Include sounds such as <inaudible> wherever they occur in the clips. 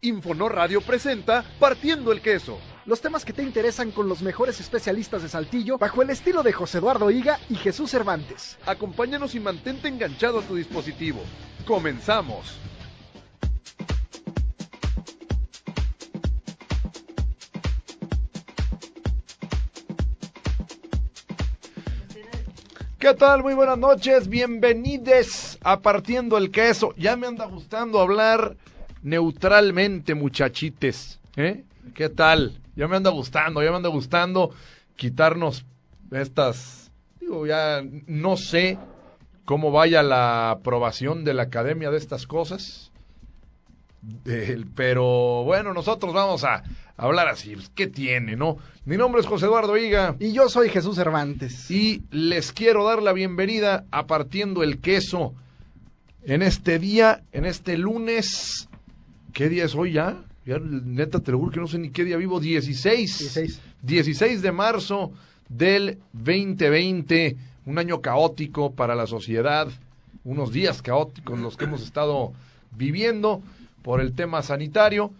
Infonor Radio presenta Partiendo el Queso. Los temas que te interesan con los mejores especialistas de Saltillo bajo el estilo de José Eduardo Higa y Jesús Cervantes. Acompáñanos y mantente enganchado a tu dispositivo. Comenzamos. ¿Qué tal? Muy buenas noches, bienvenidos a Partiendo el Queso. Ya me anda gustando hablar neutralmente, muchachites. ¿Eh? ¿Qué tal? Ya me anda gustando, ya me anda gustando quitarnos estas... Digo, ya no sé cómo vaya la aprobación de la academia de estas cosas. Eh, pero bueno, nosotros vamos a hablar así. Pues, ¿Qué tiene, no? Mi nombre es José Eduardo Higa. Y yo soy Jesús Cervantes. Y les quiero dar la bienvenida a Partiendo el Queso en este día, en este lunes. ¿Qué día es hoy ya? Ya, neta, te lo juro que no sé ni qué día vivo. 16. 16. 16 de marzo del 2020. Un año caótico para la sociedad. Unos días caóticos los que hemos estado viviendo por el tema sanitario.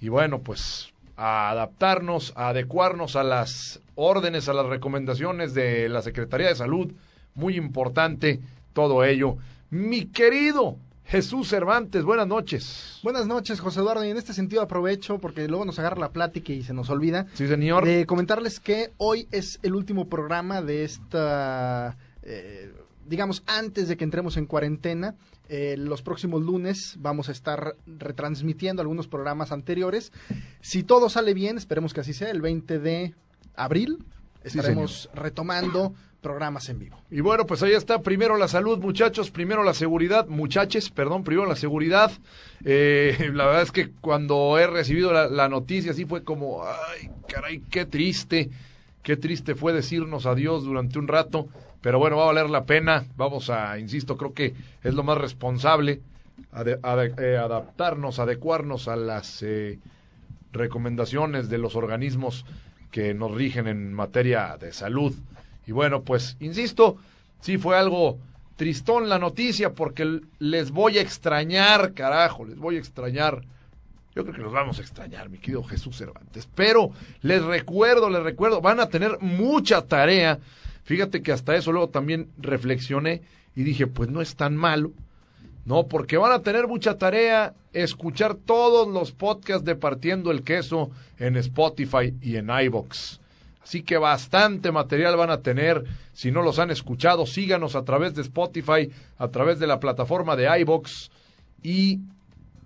Y bueno, pues a adaptarnos, a adecuarnos a las órdenes, a las recomendaciones de la Secretaría de Salud. Muy importante todo ello. Mi querido Jesús Cervantes, buenas noches. Buenas noches, José Eduardo. Y en este sentido aprovecho, porque luego nos agarra la plática y se nos olvida, Sí, señor. de comentarles que hoy es el último programa de esta, eh, digamos, antes de que entremos en cuarentena. Eh, los próximos lunes vamos a estar retransmitiendo algunos programas anteriores. Si todo sale bien, esperemos que así sea, el 20 de abril Sí, estaremos retomando programas en vivo. Y bueno, pues ahí está. Primero la salud, muchachos. Primero la seguridad, muchaches, perdón. Primero la seguridad. Eh, <laughs> la verdad es que cuando he recibido la, noticia, así fue como, ay, caray, qué triste. Qué triste fue decirnos adiós durante un rato. Pero bueno, va a valer la pena. Vamos a, insisto, creo que es lo más responsable. eh, adaptarnos, adecuarnos a las eh, recomendaciones de los organismos que nos rigen en materia de salud. Y bueno, pues, insisto, sí fue algo tristón la noticia porque les voy a extrañar, carajo, les voy a extrañar. Yo creo que los vamos a extrañar, mi querido Jesús Cervantes. Pero les recuerdo, les recuerdo, van a tener mucha tarea. Fíjate que hasta eso luego también reflexioné y dije, pues no es tan malo. No, porque van a tener mucha tarea escuchar todos los podcasts de Partiendo el Queso en Spotify y en iBox. Así que bastante material van a tener. Si no los han escuchado, síganos a través de Spotify, a través de la plataforma de iBox y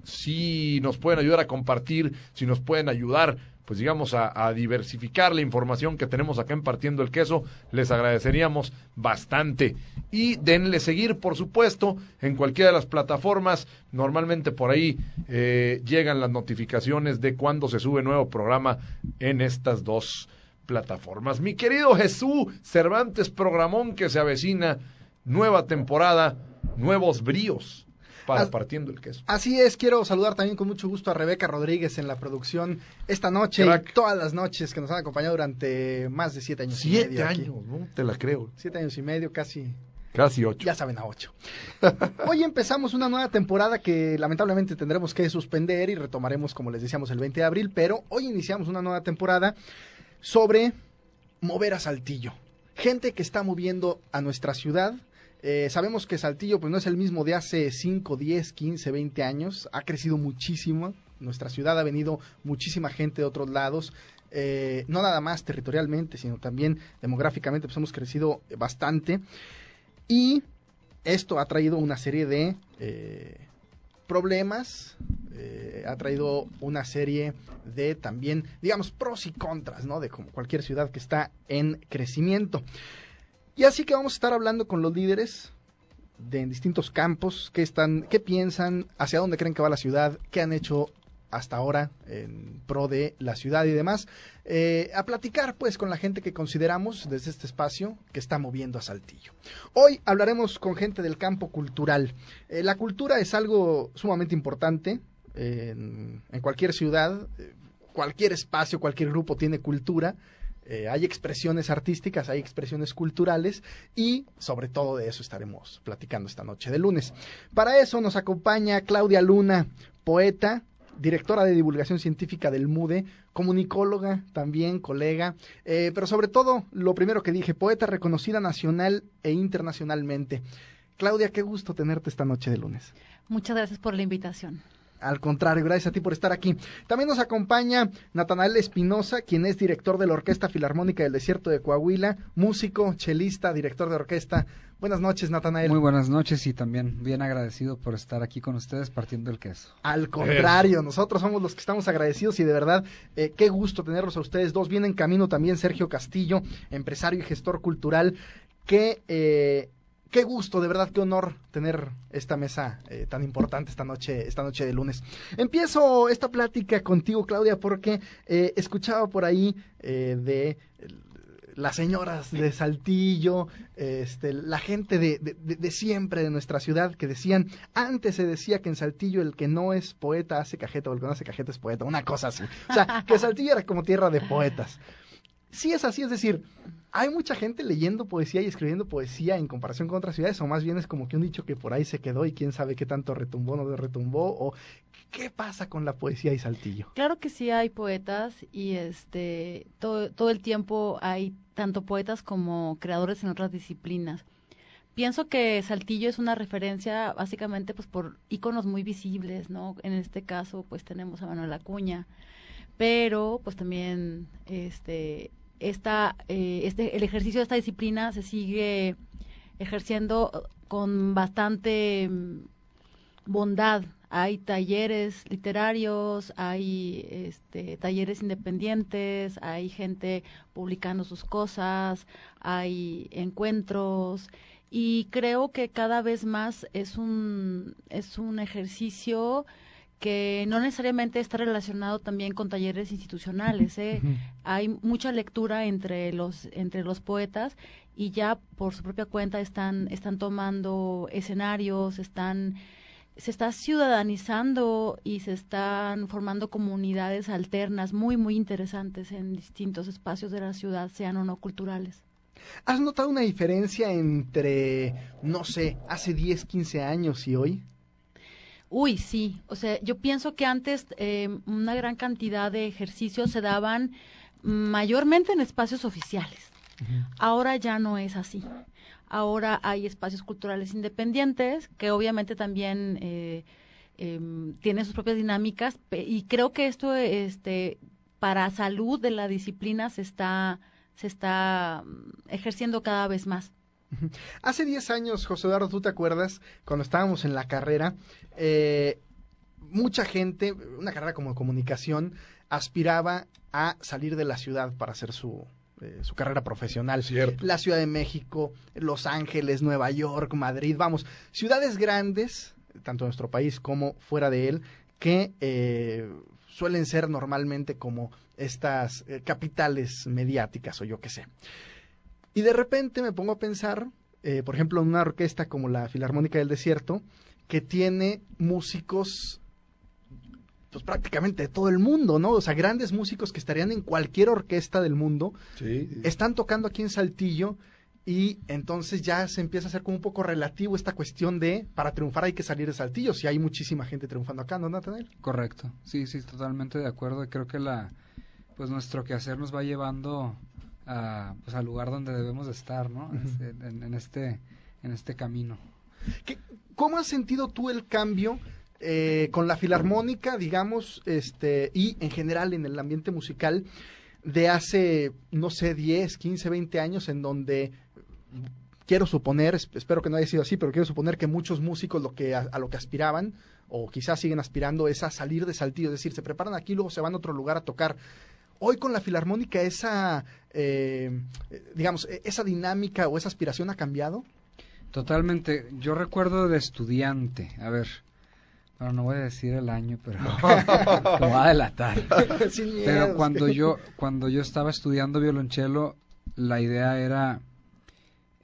si nos pueden ayudar a compartir, si nos pueden ayudar, pues digamos, a, diversificar la información que tenemos acá en Partiendo el Queso, les agradeceríamos bastante. Y denle seguir, por supuesto, en cualquiera de las plataformas. Normalmente por ahí eh, llegan las notificaciones de cuando se sube nuevo programa en estas dos plataformas. Mi querido Jesús Cervantes Programón que se avecina, nueva temporada, nuevos bríos para As- partiendo el queso. Así es, quiero saludar también con mucho gusto a Rebeca Rodríguez en la producción esta noche Crack. y todas las noches que nos han acompañado durante más de siete años y Siete medio aquí. años, no te la creo. Siete años y medio, casi, Casi ocho. ya saben, a ocho. <laughs> Hoy empezamos una nueva temporada que lamentablemente tendremos que suspender y retomaremos, como les decíamos, el 20 de abril, pero hoy iniciamos una nueva temporada sobre mover a Saltillo. Gente que está moviendo a nuestra ciudad. Eh, sabemos que Saltillo pues no es el mismo de hace 5, 10, 15, 20 años. Ha crecido muchísimo. Nuestra ciudad ha venido muchísima gente de otros lados. Eh, no nada más territorialmente, sino también demográficamente, pues hemos crecido bastante. Y esto ha traído una serie de eh, problemas, eh, ha traído una serie de también, digamos, pros y contras, ¿no? De como cualquier ciudad que está en crecimiento. Y así que vamos a estar hablando con los líderes de en distintos campos, qué están, qué piensan, hacia dónde creen que va la ciudad, qué han hecho hasta ahora en pro de la ciudad y demás, eh, a platicar pues con la gente que consideramos desde este espacio que está moviendo a Saltillo. Hoy hablaremos con gente del campo cultural. Eh, la cultura es algo sumamente importante en, cualquier ciudad, eh, cualquier espacio, cualquier grupo tiene cultura. Hay expresiones artísticas, hay expresiones culturales y sobre todo de eso estaremos platicando esta noche de lunes. Para eso nos acompaña Claudia Luna, poeta, directora de divulgación científica del MUDE, comunicóloga también, colega, eh, pero sobre todo, lo primero que dije, poeta reconocida nacional e internacionalmente. Claudia, qué gusto tenerte esta noche de lunes. Muchas gracias por la invitación. Al contrario, gracias a ti por estar aquí. También nos acompaña Natanael Espinosa, quien es director de la Orquesta Filarmónica del Desierto de Coahuila, músico, chelista, director de orquesta. Buenas noches, Natanael. Muy buenas noches y también bien agradecido por estar aquí con ustedes partiendo el queso. Al contrario, nosotros somos los que estamos agradecidos y de verdad, eh, qué gusto tenerlos a ustedes dos. Viene en camino también Sergio Castillo, empresario y gestor cultural, que eh, qué gusto, de verdad, qué honor tener esta mesa eh, tan importante esta noche, esta noche de lunes. Empiezo esta plática contigo, Claudia, porque eh, escuchaba por ahí eh, de las señoras de Saltillo, este, la gente de, de, de, siempre de nuestra ciudad que decían, antes se decía que en Saltillo el que no es poeta hace cajeta o el que no hace cajeta es poeta, una cosa así. O sea, que Saltillo era como tierra de poetas. Sí es así, es decir, hay mucha gente leyendo poesía y escribiendo poesía en comparación con otras ciudades, o más bien es como que un dicho que por ahí se quedó y quién sabe qué tanto retumbó, no retumbó, o qué pasa con la poesía y Saltillo. Claro que sí hay poetas y este todo, todo el tiempo hay tanto poetas como creadores en otras disciplinas. Pienso que Saltillo es una referencia básicamente pues por íconos muy visibles, ¿no? En este caso pues tenemos a Manuel Acuña, pero pues también este esta, eh, este, el ejercicio de esta disciplina se sigue ejerciendo con bastante bondad. Hay talleres literarios, hay este, talleres independientes, hay gente publicando sus cosas, hay encuentros y creo que cada vez más es un, es un ejercicio que no necesariamente está relacionado también con talleres institucionales. ¿eh? Uh -huh. Hay mucha lectura entre los, entre los poetas y ya por su propia cuenta están, están tomando escenarios, están, se está ciudadanizando y se están formando comunidades alternas muy, muy interesantes en distintos espacios de la ciudad, sean o no culturales. ¿Has notado una diferencia entre, no sé, hace 10, 15 años y hoy? Uy, sí. O sea, yo pienso que antes eh, una gran cantidad de ejercicios se daban mayormente en espacios oficiales. Uh -huh. Ahora ya no es así. Ahora hay espacios culturales independientes que obviamente también eh, eh, tienen sus propias dinámicas y creo que esto, este, para salud de la disciplina se está se está ejerciendo cada vez más. Hace 10 años, José Eduardo, ¿tú te acuerdas? Cuando estábamos en la carrera, eh, mucha gente, una carrera como comunicación, aspiraba a salir de la ciudad para hacer su, eh, su carrera profesional. Cierto. La Ciudad de México, Los Ángeles, Nueva York, Madrid, vamos, ciudades grandes, tanto en nuestro país como fuera de él, que eh, suelen ser normalmente como estas eh, capitales mediáticas o yo qué sé. Y de repente me pongo a pensar, eh, por ejemplo, en una orquesta como la Filarmónica del Desierto, que tiene músicos pues prácticamente de todo el mundo, ¿no? O sea, grandes músicos que estarían en cualquier orquesta del mundo, sí, sí. están tocando aquí en Saltillo y entonces ya se empieza a hacer como un poco relativo esta cuestión de para triunfar hay que salir de Saltillo, si hay muchísima gente triunfando acá, ¿no, Nathaniel? Correcto, sí, sí, totalmente de acuerdo. Creo que la, pues nuestro quehacer nos va llevando a, pues, al lugar donde debemos de estar, ¿no? Uh -huh. en, en, este, en este camino. ¿Qué, ¿Cómo has sentido tú el cambio eh, con la filarmónica, digamos, este, y en general en el ambiente musical de hace, no sé, 10, 15, 20 años, en donde quiero suponer, espero que no haya sido así, pero quiero suponer que muchos músicos lo que a, a, lo que aspiraban, o quizás siguen aspirando, es a salir de Saltillo, es decir, se preparan aquí luego se van a otro lugar a tocar. Hoy con la filarmónica esa, eh, digamos, esa dinámica o esa aspiración ha cambiado. Totalmente. Yo recuerdo de estudiante, a ver, bueno, no voy a decir el año, pero me <laughs> voy a delatar. <laughs> Sin miedo, Pero cuando yo cuando yo estaba estudiando violonchelo, la idea era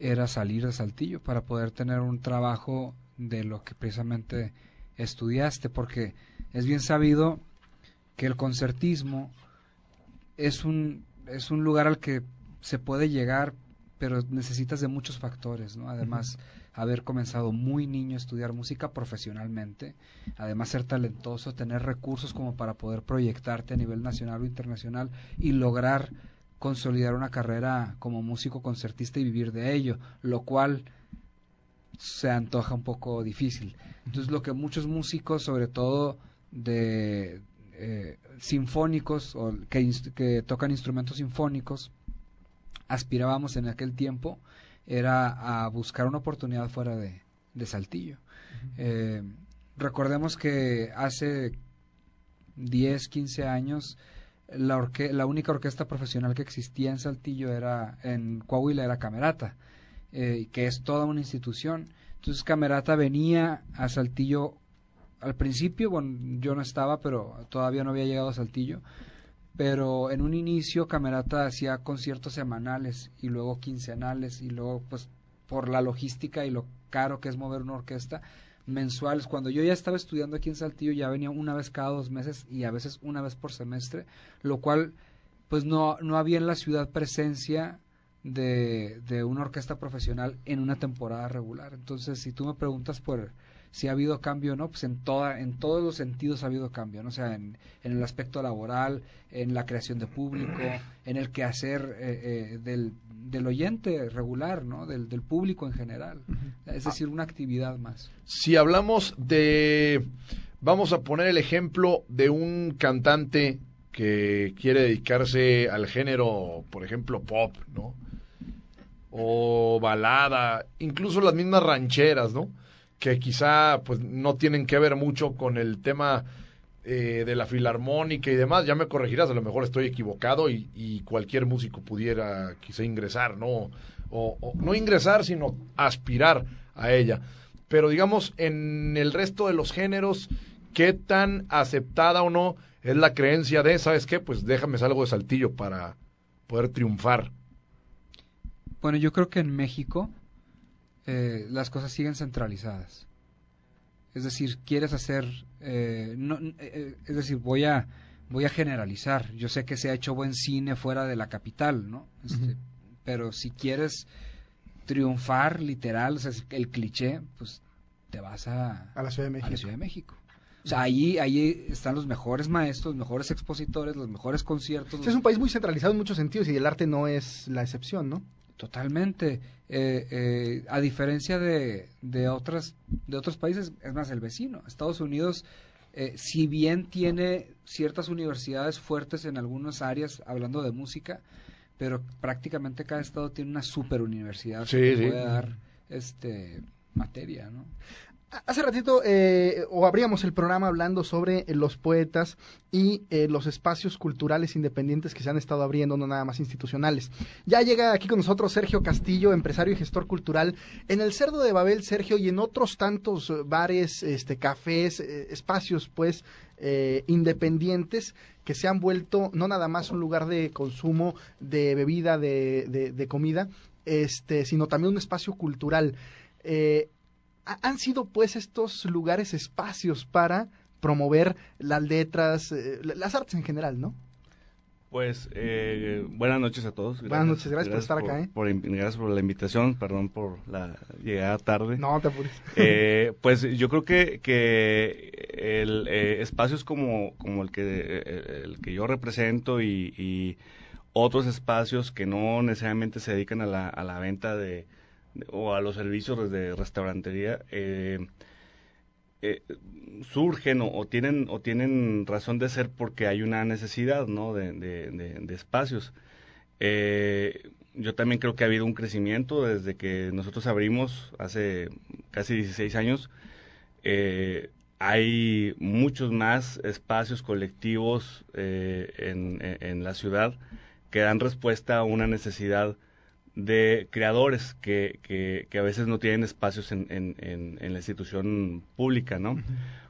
era salir de Saltillo para poder tener un trabajo de lo que precisamente estudiaste, porque es bien sabido que el concertismo es un es un lugar al que se puede llegar, pero necesitas de muchos factores, ¿no? Además, haber comenzado muy niño a estudiar música profesionalmente, además ser talentoso, tener recursos como para poder proyectarte a nivel nacional o internacional y lograr consolidar una carrera como músico concertista y vivir de ello, lo cual se antoja un poco difícil. Entonces lo que muchos músicos, sobre todo de eh, sinfónicos o que, tocan instrumentos sinfónicos, aspirábamos en aquel tiempo era a buscar una oportunidad fuera de, de Saltillo. Eh, recordemos que hace 10, 15 años la, orque- la única orquesta profesional que existía en Saltillo era en Coahuila era Camerata, eh, que es toda una institución. Entonces Camerata venía a Saltillo al principio, bueno, yo no estaba, pero todavía no había llegado a Saltillo, pero en un inicio Camerata hacía conciertos semanales y luego quincenales y luego pues por la logística y lo caro que es mover una orquesta mensuales. Cuando yo ya estaba estudiando aquí en Saltillo ya venía una vez cada dos meses y a veces una vez por semestre, lo cual pues no, no había en la ciudad presencia de, de una orquesta profesional en una temporada regular. Entonces, si tú me preguntas por si ha habido cambio o no, pues en, toda, en todos los sentidos ha habido cambio, ¿no? O sea, en, en el aspecto laboral, en la creación de público, <clears throat> en el quehacer eh, eh, del, del oyente regular, ¿no? Del, del público en general. Es decir, una actividad más. Si hablamos de, vamos a poner el ejemplo de un cantante que quiere dedicarse al género, por ejemplo, pop, ¿no? O balada, incluso las mismas rancheras, ¿no? Que quizá pues no tienen que ver mucho con el tema eh, de la filarmónica y demás. Ya me corregirás, a lo mejor estoy equivocado y, cualquier músico pudiera quizá ingresar, ¿no? O, o no ingresar, sino aspirar a ella. Pero digamos, en el resto de los géneros, ¿qué tan aceptada o no es la creencia de, ¿sabes qué? Pues déjame salgo de saltillo para poder triunfar. Bueno, yo creo que en México eh, las cosas siguen centralizadas. Es decir, quieres hacer, eh, no, eh, eh, es decir, voy a voy a generalizar. Yo sé que se ha hecho buen cine fuera de la capital, ¿no? Este. Pero si quieres triunfar, literal, o sea, el cliché, pues te vas a, A la Ciudad de a la México. Ciudad de México. O sea, ahí, ahí están los mejores maestros, los mejores expositores, los mejores conciertos. Es un país muy centralizado en muchos sentidos y el arte no es la excepción, ¿no? Totalmente. Eh, eh, a diferencia de, de, otras, de otros países, es más, el vecino, Estados Unidos, eh, si bien tiene ciertas universidades fuertes en algunas áreas, hablando de música, pero prácticamente cada estado tiene una super universidad Sí, que sí. puede dar este materia, ¿no? Hace ratito, eh, o abríamos el programa hablando sobre eh, los poetas y eh, los espacios culturales independientes que se han estado abriendo, no nada más institucionales. Ya llega aquí con nosotros Sergio Castillo, empresario y gestor cultural en el Cerdo de Babel, Sergio, y en otros tantos bares, este, cafés, eh, espacios, pues, independientes que se han vuelto no nada más un lugar de consumo de bebida, de, de- de comida, este, sino también un espacio cultural. Han sido pues estos lugares espacios para promover las letras, eh, la- las artes en general, ¿no? Pues eh, buenas noches a todos. Buenas noches, gracias por estar acá, ¿eh? por gracias por la invitación, perdón por la llegada tarde. No te apures. <laughs> Eh, pues yo creo que, que el, eh, espacios como, como el, que, eh, el que yo represento y, y otros espacios que no necesariamente se dedican a la, a la venta de- o a los servicios de restaurantería, eh, eh, surgen o, tienen o tienen razón de ser porque hay una necesidad no de, de- espacios. Eh, yo también creo que ha habido un crecimiento desde que nosotros abrimos hace casi 16 años. Hay muchos más espacios colectivos en- en la ciudad que dan respuesta a una necesidad de creadores que, que, que, a veces no tienen espacios en, en, en, la institución pública, ¿no?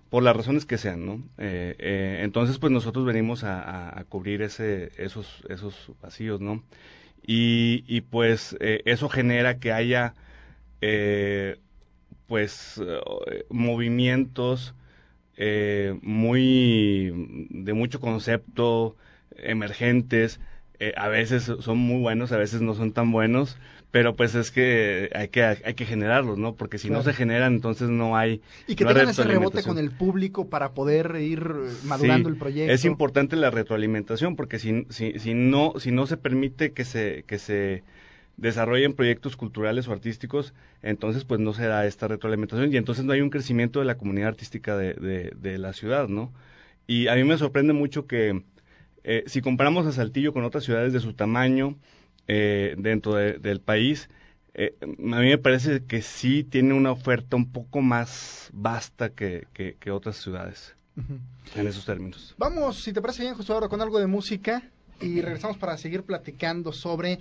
Por las razones que sean, ¿no? Eh, eh, entonces, pues nosotros venimos a, a, cubrir ese, esos, esos vacíos, ¿no? Y, y pues eh, eso genera que haya, pues, movimientos muy, de mucho concepto, emergentes, eh, a veces son muy buenos, a veces no son tan buenos, pero pues es que hay que, hay que generarlos, ¿no? Porque si no se generan, entonces no hay... Y que tengan ese rebote con el público para poder ir madurando el proyecto. Es importante la retroalimentación, porque si, si, si, no, si no se permite que se, que se desarrollen proyectos culturales o artísticos, entonces pues no se da esta retroalimentación y entonces no hay un crecimiento de la comunidad artística de, de, de la ciudad, ¿no? Y a mí me sorprende mucho que eh, si comparamos a Saltillo con otras ciudades de su tamaño eh, dentro del país, eh, a mí me parece que sí tiene una oferta un poco más vasta que, que, otras ciudades en esos términos. Vamos, si te parece bien, justo ahora con algo de música y regresamos para seguir platicando sobre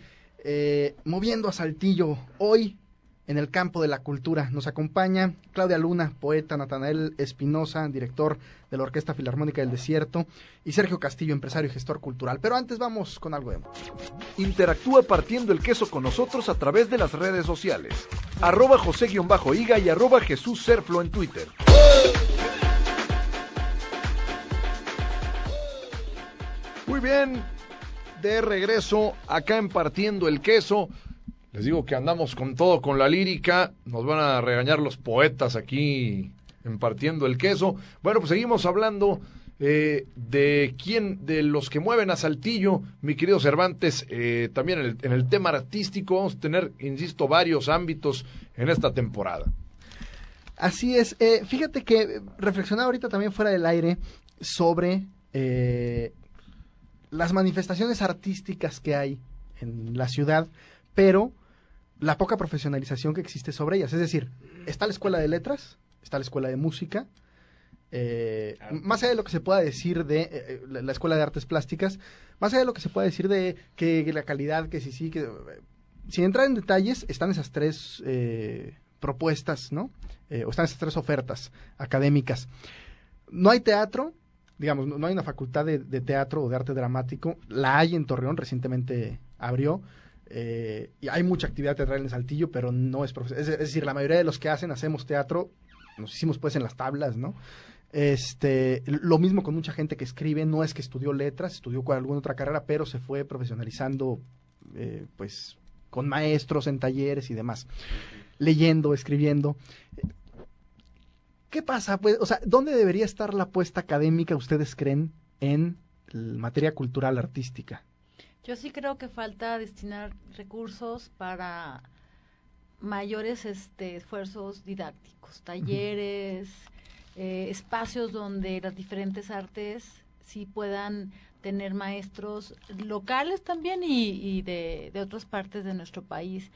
moviendo a Saltillo hoy en el campo de la cultura. Nos acompaña Claudia Luna, poeta, Natanael Espinosa, director de la Orquesta Filarmónica del Desierto, y Sergio Castillo, empresario y gestor cultural. Pero antes vamos con algo de Interactúa partiendo el queso con nosotros a través de las redes sociales. Arroba José-Higa y arroba Jesús Serflo en Twitter. Muy bien, de regreso acá en Partiendo el Queso. Les digo que andamos con todo, con la lírica. Nos van a regañar los poetas aquí impartiendo el queso. Bueno, pues seguimos hablando eh, de quién, de los que mueven a Saltillo, mi querido Cervantes, eh, también en el, tema artístico vamos a tener, insisto, varios ámbitos en esta temporada. Así es. Eh, fíjate que reflexionaba ahorita también fuera del aire sobre las manifestaciones artísticas que hay en la ciudad, pero la poca profesionalización que existe sobre ellas. Es decir, está la escuela de letras, está la escuela de música, eh, más allá de lo que se pueda decir de eh, eh, la escuela de artes plásticas, más allá de lo que se pueda decir de que, la calidad, que sí, sí, que sin entrar en detalles, están esas tres propuestas, ¿no? o están esas tres ofertas académicas. No hay teatro, digamos, no, hay una facultad de, de, teatro o de arte dramático, la hay en Torreón, recientemente abrió, eh, y hay mucha actividad teatral en Saltillo, pero no es profesional. Es, decir, la mayoría de los que hacen, hacemos teatro, nos hicimos pues en las tablas, ¿no? Este, lo mismo con mucha gente que escribe, no es que estudió letras, estudió con alguna otra carrera, pero se fue profesionalizando, eh, pues, con maestros en talleres y demás, leyendo, escribiendo. ¿Qué pasa? Pues, o sea, ¿dónde debería estar la apuesta académica, ustedes creen, en materia cultural artística? Yo sí creo que falta destinar recursos para mayores este, esfuerzos didácticos, talleres, eh, espacios donde las diferentes artes sí puedan tener maestros locales también y, y de, de, otras partes de nuestro país.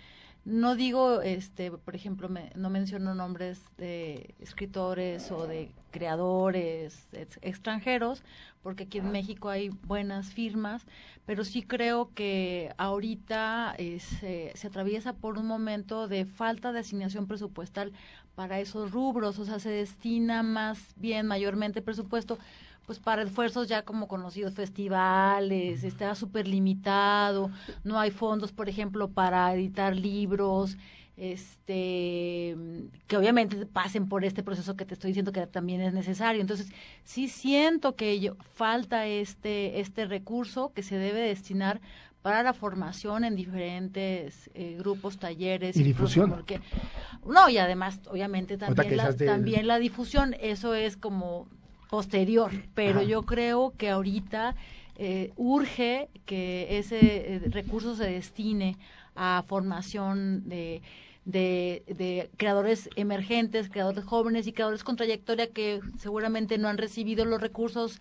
No digo, este, por ejemplo, no menciono nombres de escritores o de creadores extranjeros, porque aquí en México hay buenas firmas, pero sí creo que ahorita eh, se atraviesa por un momento de falta de asignación presupuestal para esos rubros, o sea, se destina más bien mayormente presupuesto pues para esfuerzos ya como conocidos festivales, está súper limitado, no hay fondos, por ejemplo, para editar libros, este que obviamente pasen por este proceso que te estoy diciendo que también es necesario. Entonces, sí siento que yo, falta este este recurso que se debe destinar para la formación en diferentes eh, grupos, talleres y difusión. Porque, no, y además, obviamente también la, también la difusión, eso es como posterior, pero yo creo que ahorita eh, urge que ese eh, recurso se destine a formación de, de, de, creadores emergentes, creadores jóvenes y creadores con trayectoria que seguramente no han recibido los recursos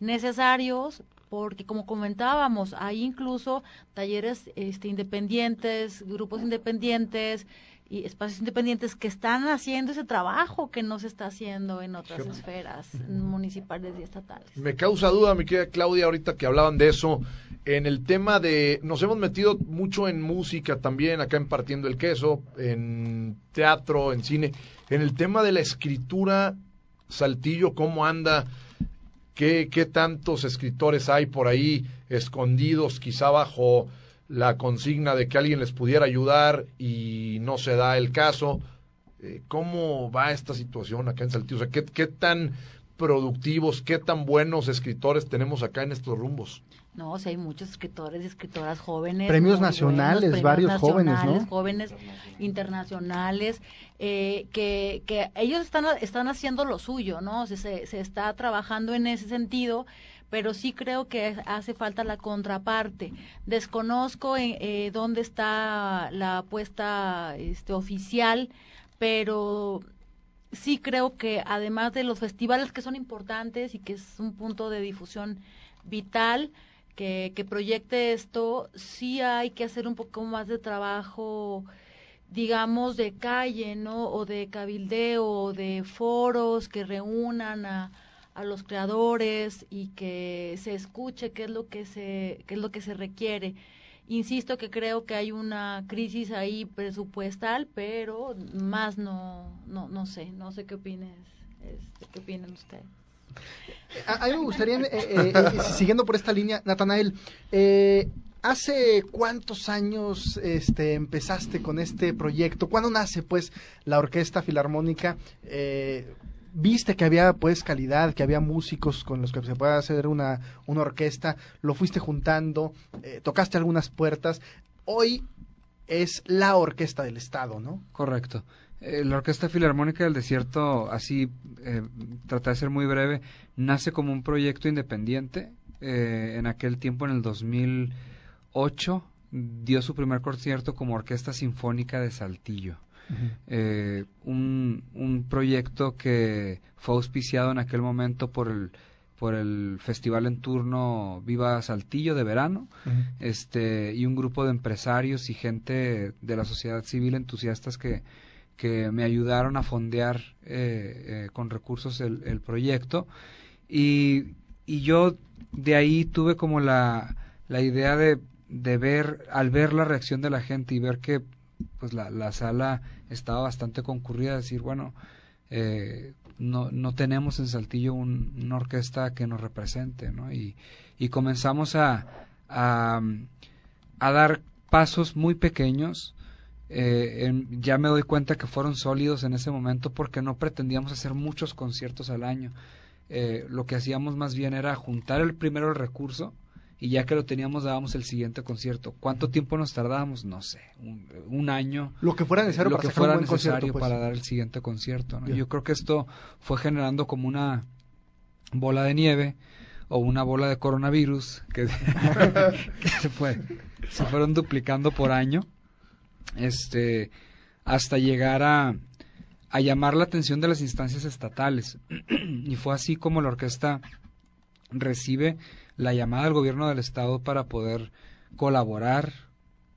necesarios porque como comentábamos hay incluso talleres este, independientes grupos independientes y espacios independientes que están haciendo ese trabajo que no se está haciendo en otras esferas municipales y estatales. Me causa duda, mi querida Claudia, ahorita que hablaban de eso, en el tema de, nos hemos metido mucho en música también, acá en Partiendo el Queso, en teatro, en cine, en el tema de la escritura, Saltillo, ¿cómo anda? ¿Qué, qué tantos escritores hay por ahí escondidos, quizá bajo la consigna de que alguien les pudiera ayudar y no se da el caso? Eh, ¿Cómo va esta situación acá en Saltillo? O sea, ¿qué, ¿qué tan productivos, qué tan buenos escritores tenemos acá en estos rumbos? No, o sea, hay muchos escritores y escritoras jóvenes. Premios nacionales, buenos, varios premios jóvenes, ¿no? nacionales, jóvenes internacionales, eh, que, que ellos están, están haciendo lo suyo, ¿no? O sea, se, se está trabajando en ese sentido, pero sí creo que hace falta la contraparte. Desconozco eh, eh, dónde está la apuesta este, oficial, pero sí creo que además de los festivales que son importantes y que es un punto de difusión vital, que, que proyecte esto, sí hay que hacer un poco más de trabajo, digamos, de calle, ¿no? O de cabildeo, o de foros que reúnan a, a los creadores y que se escuche qué es lo que se, qué es lo que se requiere. Insisto que creo que hay una crisis ahí presupuestal, pero más no, no, no sé, no sé qué opines, este, qué opinan ustedes. A, mí me gustaría, eh, eh, eh, siguiendo por esta línea, Natanael, eh, ¿hace cuántos años este, empezaste con este proyecto? ¿Cuándo nace, pues, la Orquesta Filarmónica? Viste que había pues calidad, que había músicos con los que se puede hacer una, una orquesta, lo fuiste juntando, eh, tocaste algunas puertas. Hoy es la orquesta del Estado, ¿no? Correcto. Eh, la Orquesta Filarmónica del Desierto, así eh, traté de ser muy breve, nace como un proyecto independiente. Eh, en aquel tiempo, en el 2008, dio su primer concierto como Orquesta Sinfónica de Saltillo. Eh, un, un proyecto que fue auspiciado en aquel momento por el por el festival en turno Viva Saltillo de verano, este y un grupo de empresarios y gente de la sociedad civil entusiastas que, que me ayudaron a fondear eh, eh, con recursos el, el proyecto. Y, y yo de ahí tuve como la, la idea de, de ver al ver la reacción de la gente y ver que pues la, la sala estaba bastante concurrida, decir, bueno, eh, no, no tenemos en Saltillo un- una orquesta que nos represente, ¿no? Y, y comenzamos a, a, dar pasos muy pequeños. eh, en- ya me doy cuenta que fueron sólidos en ese momento porque no pretendíamos hacer muchos conciertos al año. Eh, lo que hacíamos más bien era juntar el primero el recurso y ya que lo teníamos dábamos el siguiente concierto. ¿Cuánto tiempo nos tardábamos? No sé, un, un año. Lo que fuera necesario lo para que un fuera buen concierto, necesario pues. para dar el siguiente concierto. Yo creo que esto fue generando como una bola de nieve o una bola de coronavirus que, <laughs> que se fue se fueron duplicando por año este hasta llegar a a llamar la atención de las instancias estatales <clears throat> y fue así como la orquesta recibe la llamada del gobierno del estado para poder colaborar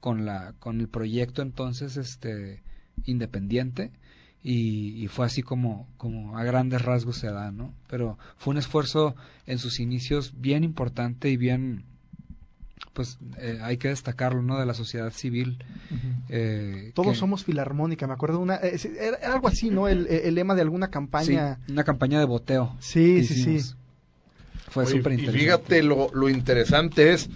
con la con el proyecto entonces este independiente y, y fue así como como a grandes rasgos se da no pero fue un esfuerzo en sus inicios bien importante y bien pues eh, hay que destacarlo no de la sociedad civil eh, Todos que- somos filarmónica, me acuerdo una... eh, era, algo así, ¿no? El, el lema de alguna campaña. Sí, una campaña de boteo. Sí, sí, sí. Fue súper y interesante. fíjate, lo, lo interesante es,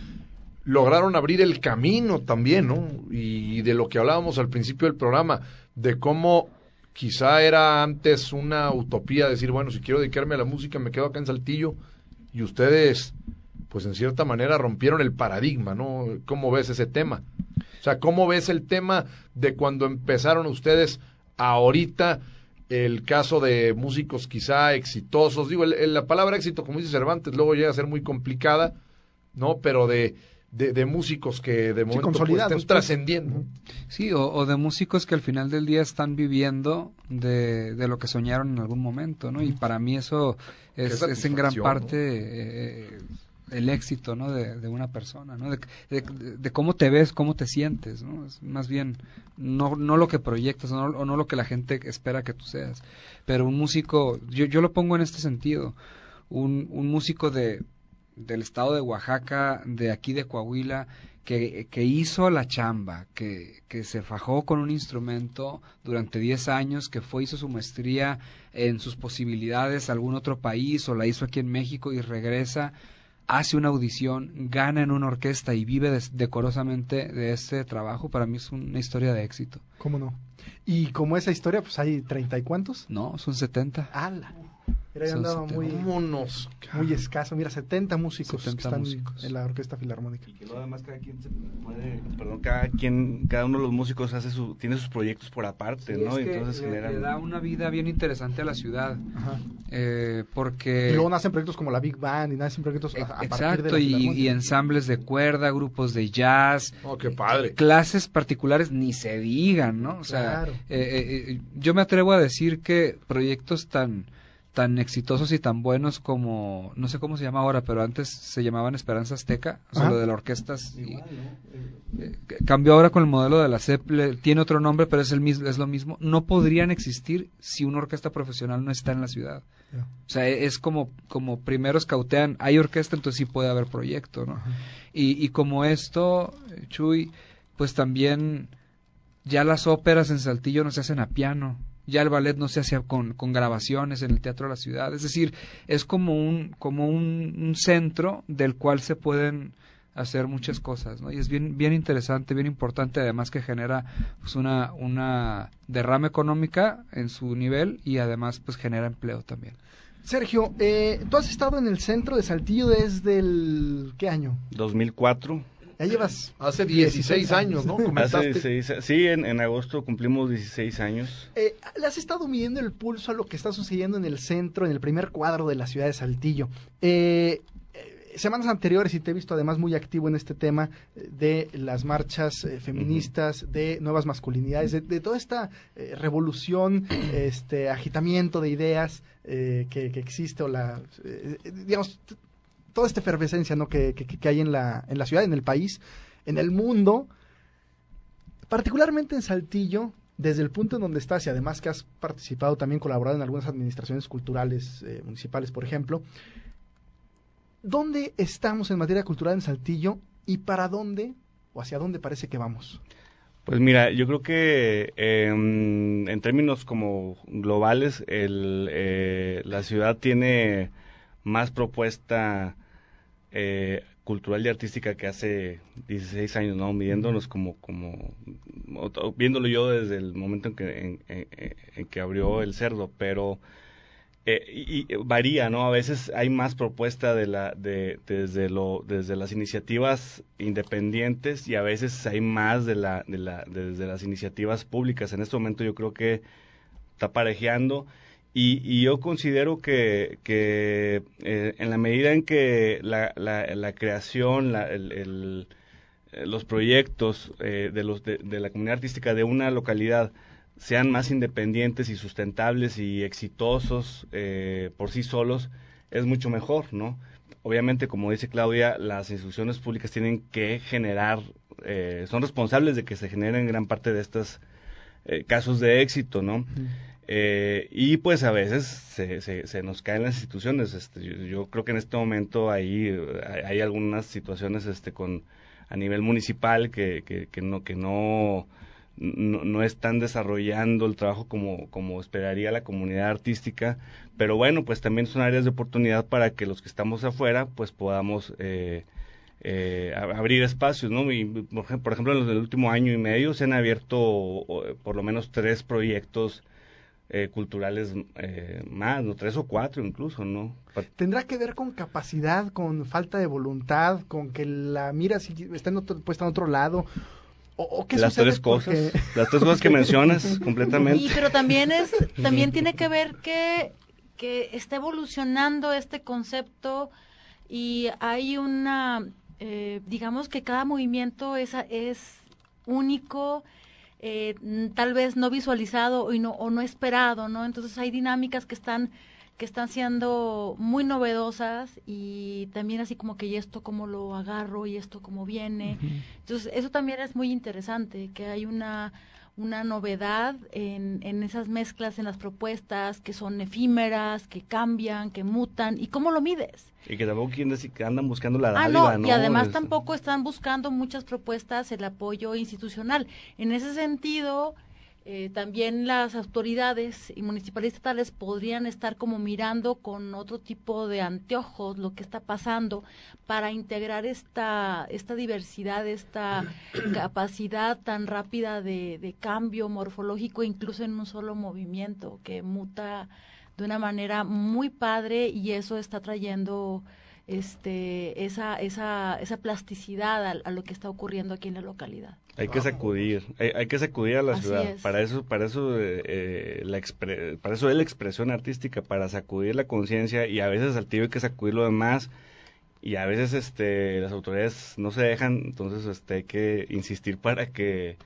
lograron abrir el camino también, ¿no? Y de lo que hablábamos al principio del programa, de cómo quizá era antes una utopía decir, bueno, si quiero dedicarme a la música, me quedo acá en Saltillo, y ustedes, pues en cierta manera rompieron el paradigma, ¿no? ¿Cómo ves ese tema? O sea, ¿cómo ves el tema de cuando empezaron ustedes ahorita? El caso de músicos quizá exitosos, digo, el- el- la palabra éxito, como dice Cervantes, luego llega a ser muy complicada, ¿no? Pero de, de, de músicos que de momento pues, consolidados, estén pues. trascendiendo. Sí, o, o de músicos que al final del día están viviendo de, de lo que soñaron en algún momento, ¿no? Y para mí eso es, es en gran parte eh, el éxito, ¿no? De, de una persona, ¿no? De, de- de cómo te ves, cómo te sientes, ¿no? Es más bien no, no lo que proyectas o no lo que la gente espera que tú seas. Pero un músico, yo, yo lo pongo en este sentido, un, un músico de del estado de Oaxaca, de aquí de Coahuila, que, que hizo la chamba, que, que se fajó con un instrumento durante 10 años, que fue, hizo su maestría en sus posibilidades a algún otro país o la hizo aquí en México y regresa, hace una audición, gana en una orquesta y vive des- decorosamente de ese trabajo, para mí es una historia de éxito. ¿Cómo no? Y como esa historia, pues hay treinta y cuántos. No, son 70. ¡Hala! Mira, ya Son andaba 70. muy, Vámonos. muy escaso. Mira, 70 músicos 70 que están músicos. en la Orquesta Filarmónica. Y que luego además cada quien se puede, perdón, cada quien, cada uno de los músicos hace su, tiene sus proyectos por aparte, Sí, ¿no? es Y que entonces le, generan- le da una vida bien interesante a la ciudad, Ajá. eh, porque... Y luego nacen proyectos como la Big Band y nacen proyectos a, a partir de Exacto, la y, y ensambles de cuerda, grupos de jazz, Oh, qué padre. clases particulares ni se digan, ¿no? O sea, Claro. eh, eh, eh, yo me atrevo a decir que proyectos tan tan exitosos y tan buenos como no sé cómo se llama ahora, pero antes se llamaban Esperanza Azteca, o sea, lo de la orquesta y- eh, cambió ahora con el modelo de la CEP, le- tiene otro nombre, pero es el mismo, es lo mismo. No podrían existir si una orquesta profesional no está en la ciudad. Ya. O sea, e- es como, como primero escautean, hay orquesta, entonces sí puede haber proyecto, ¿no? Y, y como esto, eh, Chuy, pues también ya las óperas en Saltillo no se hacen a piano, ya el ballet no se hace con, con grabaciones en el Teatro de la Ciudad, es decir, es como un, como un, un centro del cual se pueden hacer muchas cosas, ¿no? Y es bien, bien interesante, bien importante, además que genera pues una, una derrama económica en su nivel y además pues genera empleo también. Sergio, eh, tú has estado en el centro de Saltillo desde el... ¿Qué año? 2004. Ya llevas... Hace 16 años, ¿no? Hace Comentaste. seis- sí, en, en agosto cumplimos 16 años. Eh, ¿Le has estado midiendo el pulso a lo que está sucediendo en el centro, en el primer cuadro de la ciudad de Saltillo? Eh, eh, semanas anteriores, y te he visto además muy activo en este tema eh, de las marchas eh, feministas, de nuevas masculinidades, de, de toda esta eh, revolución, este agitamiento de ideas eh, que, que existe, o la, digamos, toda esta efervescencia ¿no? que, que- que hay en la, en la ciudad, en el país, en el mundo particularmente en Saltillo, desde el punto en donde estás y además que has participado también, colaborado en algunas administraciones culturales eh, municipales, por ejemplo, ¿dónde estamos en materia cultural en Saltillo y para dónde o hacia dónde parece que vamos? Pues mira, yo creo que eh, en términos como globales, eh, la ciudad tiene más propuesta eh, cultural y artística que hace 16 años, ¿no? Midiéndonos como, como viéndolo yo desde el momento en que, en, en- en que abrió el cerdo, pero eh, y, y varía, ¿no? A veces hay más propuesta de la, de, desde, lo, desde las iniciativas independientes y a veces hay más de la, de la, desde las iniciativas públicas. En este momento yo creo que está parejeando y, y yo considero que, que eh, en la medida en que la, la, la creación, la, el, el- eh, los proyectos eh, de, los, de, la comunidad artística de una localidad sean más independientes y sustentables y exitosos eh, por sí solos, es mucho mejor, ¿no? Obviamente, como dice Claudia, las instituciones públicas tienen que generar, eh, son responsables de que se generen gran parte de estos eh, casos de éxito, ¿no? Eh, y pues a veces se, se, se nos caen las instituciones. Este, yo, creo que en este momento ahí hay, hay algunas situaciones este, con a nivel municipal que, que, que no que no, no están desarrollando el trabajo como como esperaría la comunidad artística. Pero bueno, pues también son áreas de oportunidad para que los que estamos afuera pues podamos eh, eh, abrir espacios, ¿no? Y, por ej- por ejemplo, en el último año y medio se han abierto por lo menos tres proyectos eh, culturales eh, más, ¿no? Tres o cuatro incluso, ¿no? ¿Tendrá que ver con capacidad, con falta de voluntad, con que la mira si está en otro, puesta en otro lado? ¿O, o qué Las sucede? tres cosas, Porque- las tres cosas que <laughs> mencionas completamente. Y pero también es, <laughs> también tiene que ver que, que está evolucionando este concepto y hay una, eh, digamos que cada movimiento es, es único, eh, tal vez no visualizado y no, o no esperado, ¿no? Entonces hay dinámicas que están que están siendo muy novedosas y también así como que y esto cómo lo agarro y esto cómo viene. Entonces, eso también es muy interesante, que hay una, una novedad en, en esas mezclas, en las propuestas que son efímeras, que cambian, que mutan, y cómo lo mides. Y que tampoco quieren decir que andan buscando la Ah, dádiva, no, y además Es- tampoco están buscando muchas propuestas el apoyo institucional. En ese sentido, eh, también las autoridades y municipales y estatales podrían estar como mirando con otro tipo de anteojos lo que está pasando para integrar esta, esta diversidad, esta <clears throat> capacidad tan rápida de, de cambio morfológico, incluso en un solo movimiento que muta de una manera muy padre y eso está trayendo este esa esa esa plasticidad a, a lo que está ocurriendo aquí en la localidad. Hay que sacudir, hay, hay que sacudir a la Así ciudad. es. Para eso, para eso, eh, eh, la expre- para eso es la expresión artística, para sacudir la conciencia y a veces al tío hay que sacudir lo demás y a veces, este, las autoridades no se dejan, entonces, este, hay que insistir para que,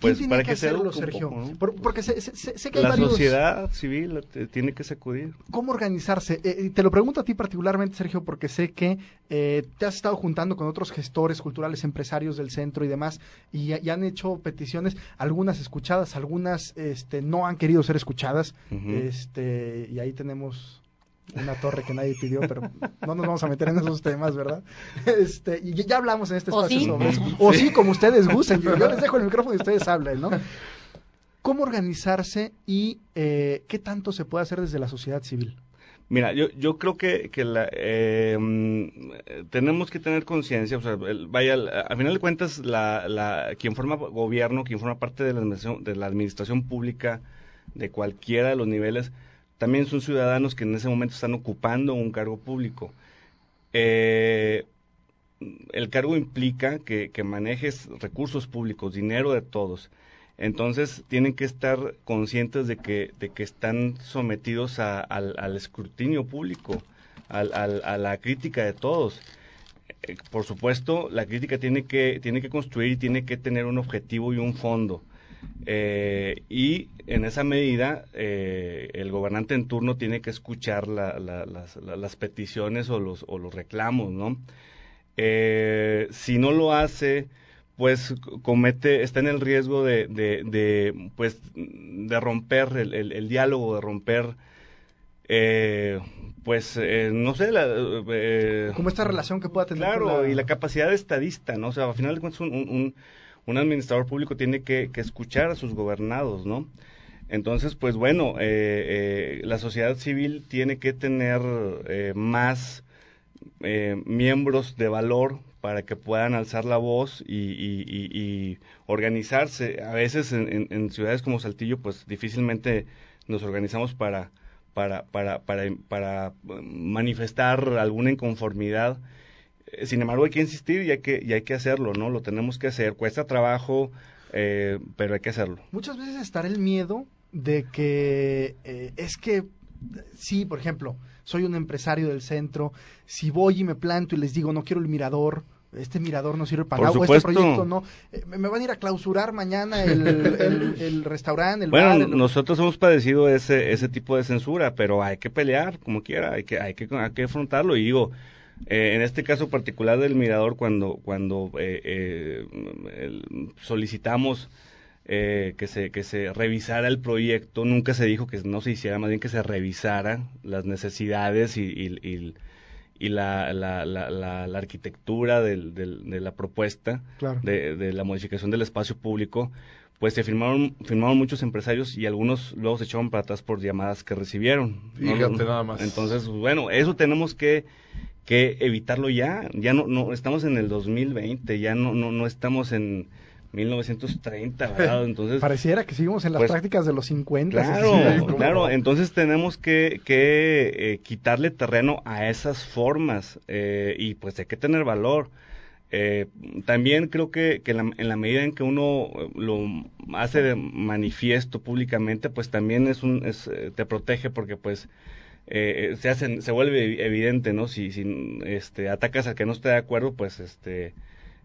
pues, ¿Quién tiene para que hacerlo, Sergio? poco, ¿no? Por- porque sé, sé- sé- que hay La varios... sociedad civil tiene que sacudir. ¿Cómo organizarse? Eh, y te lo pregunto a ti particularmente, Sergio, porque sé que eh, te has estado juntando con otros gestores culturales, empresarios del centro y demás, y, y han hecho peticiones, algunas escuchadas, algunas este, no han querido ser escuchadas, este, y ahí tenemos una torre que nadie pidió, pero no nos vamos a meter en esos temas, ¿verdad? Este, y ya hablamos en este ¿O espacio sí? sobre eso. O sí, como ustedes gusten. Yo, yo les dejo el micrófono y ustedes hablen, ¿no? ¿Cómo organizarse y eh, qué tanto se puede hacer desde la sociedad civil? Mira, yo, yo creo que, que la, eh, mm, tenemos que tener conciencia, o sea, el- vaya, a final de cuentas, la, la, quien forma gobierno, quien forma parte de la, administración, de la administración pública de cualquiera de los niveles, también son ciudadanos que en ese momento están ocupando un cargo público. Eh, el cargo implica que, que manejes recursos públicos, dinero de todos. Entonces tienen que estar conscientes de que, de que están sometidos al, al escrutinio público, al- a la crítica de todos. Eh, por supuesto, la crítica tiene que, tiene que construir y tiene que tener un objetivo y un fondo. Eh, y en esa medida, eh, el gobernante en turno tiene que escuchar la- la- las, la- las peticiones o los, o los reclamos, ¿no? Eh, si no lo hace, pues comete, está en el riesgo de, de, de, pues, de romper el, el- el diálogo, de romper, eh, pues, eh, no sé, la, eh, Como esta relación que pueda tener Claro, y la capacidad de estadista, ¿no? O sea, al final de cuentas, un, un, un administrador público tiene que, escuchar a sus gobernados, ¿no? Entonces, pues bueno, eh, eh, la sociedad civil tiene que tener eh, más eh, miembros de valor para que puedan alzar la voz y, y- organizarse. A veces en, en- en ciudades como Saltillo, pues difícilmente nos organizamos para, para, para, para, para manifestar alguna inconformidad. Eh, Sin embargo, hay que insistir y hay que, y hay que hacerlo, ¿no? Lo tenemos que hacer. Cuesta trabajo, eh, pero hay que hacerlo. Muchas veces estará el miedo de que eh, es que, sí, por ejemplo, soy un empresario del centro, si voy y me planto y les digo no quiero el mirador, este mirador no sirve para nada, o este proyecto no, eh, me me van a ir a clausurar mañana el, el, el restaurante, el Bueno, bar, el- nosotros hemos padecido ese, ese tipo de censura, pero hay que pelear como quiera, hay que, hay que, hay que afrontarlo. Y digo, eh, en este caso particular del Mirador, cuando, cuando eh, eh, solicitamos eh, que, se, que se revisara el proyecto, nunca se dijo que no se hiciera, más bien que se revisara las necesidades y, y- y- y la, la, la, la- la arquitectura del- del- de la propuesta Claro. de, de la modificación del espacio público, pues se firmaron, firmaron muchos empresarios y algunos luego se echaron para atrás por llamadas que recibieron. ¿no? Fíjate nada más. Entonces, bueno, eso tenemos que, que evitarlo ya. Ya no, no estamos en el 2020, ya no, no, no estamos en 1930, <laughs> ¿verdad? Entonces, Pareciera que seguimos en las pues, prácticas de los 50. Claro, 60. claro. Entonces tenemos que, que eh, quitarle terreno a esas formas eh, y pues hay que tener valor. Eh, también creo que, que la- en la medida en que uno eh, lo hace de manifiesto públicamente, pues también es un, es, eh, te protege porque pues eh, se hacen, se vuelve evidente, ¿no? Si, si este, atacas al que no esté de acuerdo, pues este,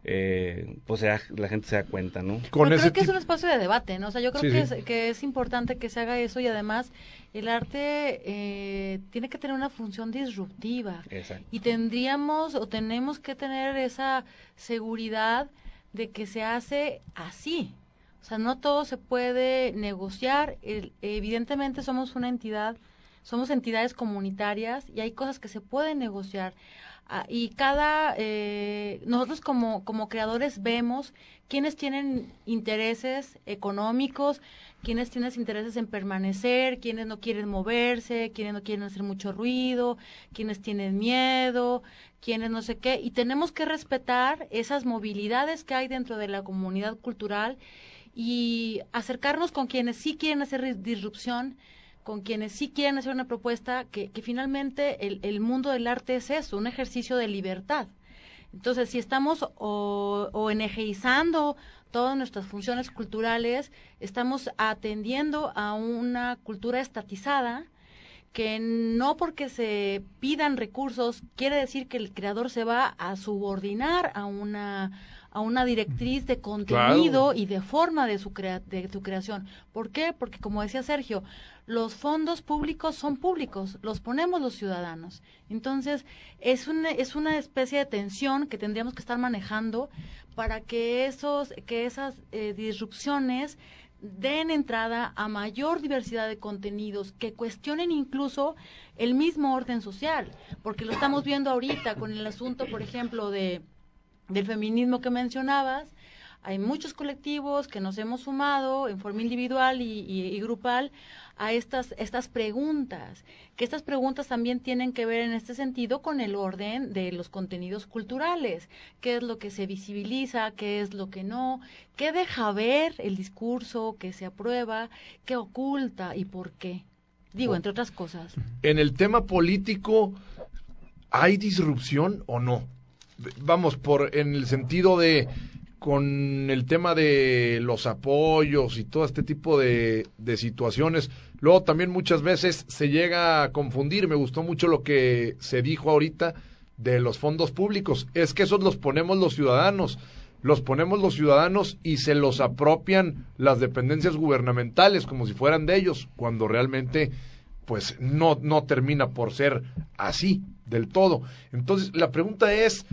eh, pues ya la gente se da cuenta, ¿no? Con creo que es un espacio de debate, ¿no? O sea, yo creo Sí, que, sí. Es, que es importante que se haga eso y además el arte eh, tiene que tener una función disruptiva Exacto. y tendríamos o tenemos que tener esa seguridad de que se hace así. O sea, no todo se puede negociar. El- evidentemente somos una entidad, somos entidades comunitarias y hay cosas que se pueden negociar. Ah, y cada, eh, nosotros como, como creadores vemos quiénes tienen intereses económicos, quiénes tienen intereses en permanecer, quiénes no quieren moverse, quiénes no quieren hacer mucho ruido, quiénes tienen miedo, quiénes no sé qué. Y tenemos que respetar esas movilidades que hay dentro de la comunidad cultural y acercarnos con quienes sí quieren hacer disrupción, con quienes sí quieren hacer una propuesta, que, finalmente el, mundo del arte es eso, un ejercicio de libertad. Entonces, si estamos o, o enegeizando todas nuestras funciones culturales, estamos atendiendo a una cultura estatizada que no porque se pidan recursos quiere decir que el creador se va a subordinar a una a una directriz de contenido y de forma de su crea- de su creación. ¿Por qué? Porque como decía Sergio, los fondos públicos son públicos, los ponemos los ciudadanos. Entonces, es una, es una especie de tensión que tendríamos que estar manejando para que esos que esas eh, disrupciones den entrada a mayor diversidad de contenidos que cuestionen incluso el mismo orden social, porque lo estamos viendo ahorita con el asunto, por ejemplo, de del feminismo que mencionabas. Hay muchos colectivos que nos hemos sumado en forma individual y, y- grupal a estas, estas preguntas, que estas preguntas también tienen que ver en este sentido con el orden de los contenidos culturales, qué es lo que se visibiliza, qué es lo que no, qué deja ver el discurso que se aprueba, qué oculta y por qué. Digo, entre otras cosas. En el tema político, ¿hay disrupción o no? Vamos, por en el sentido de con el tema de los apoyos y todo este tipo de, de situaciones. Luego también muchas veces se llega a confundir. Me gustó mucho lo que se dijo ahorita de los fondos públicos. Es que esos los ponemos los ciudadanos. Los ponemos los ciudadanos y se los apropian las dependencias gubernamentales como si fueran de ellos, cuando realmente pues no, no termina por ser así del todo. Entonces, la pregunta es,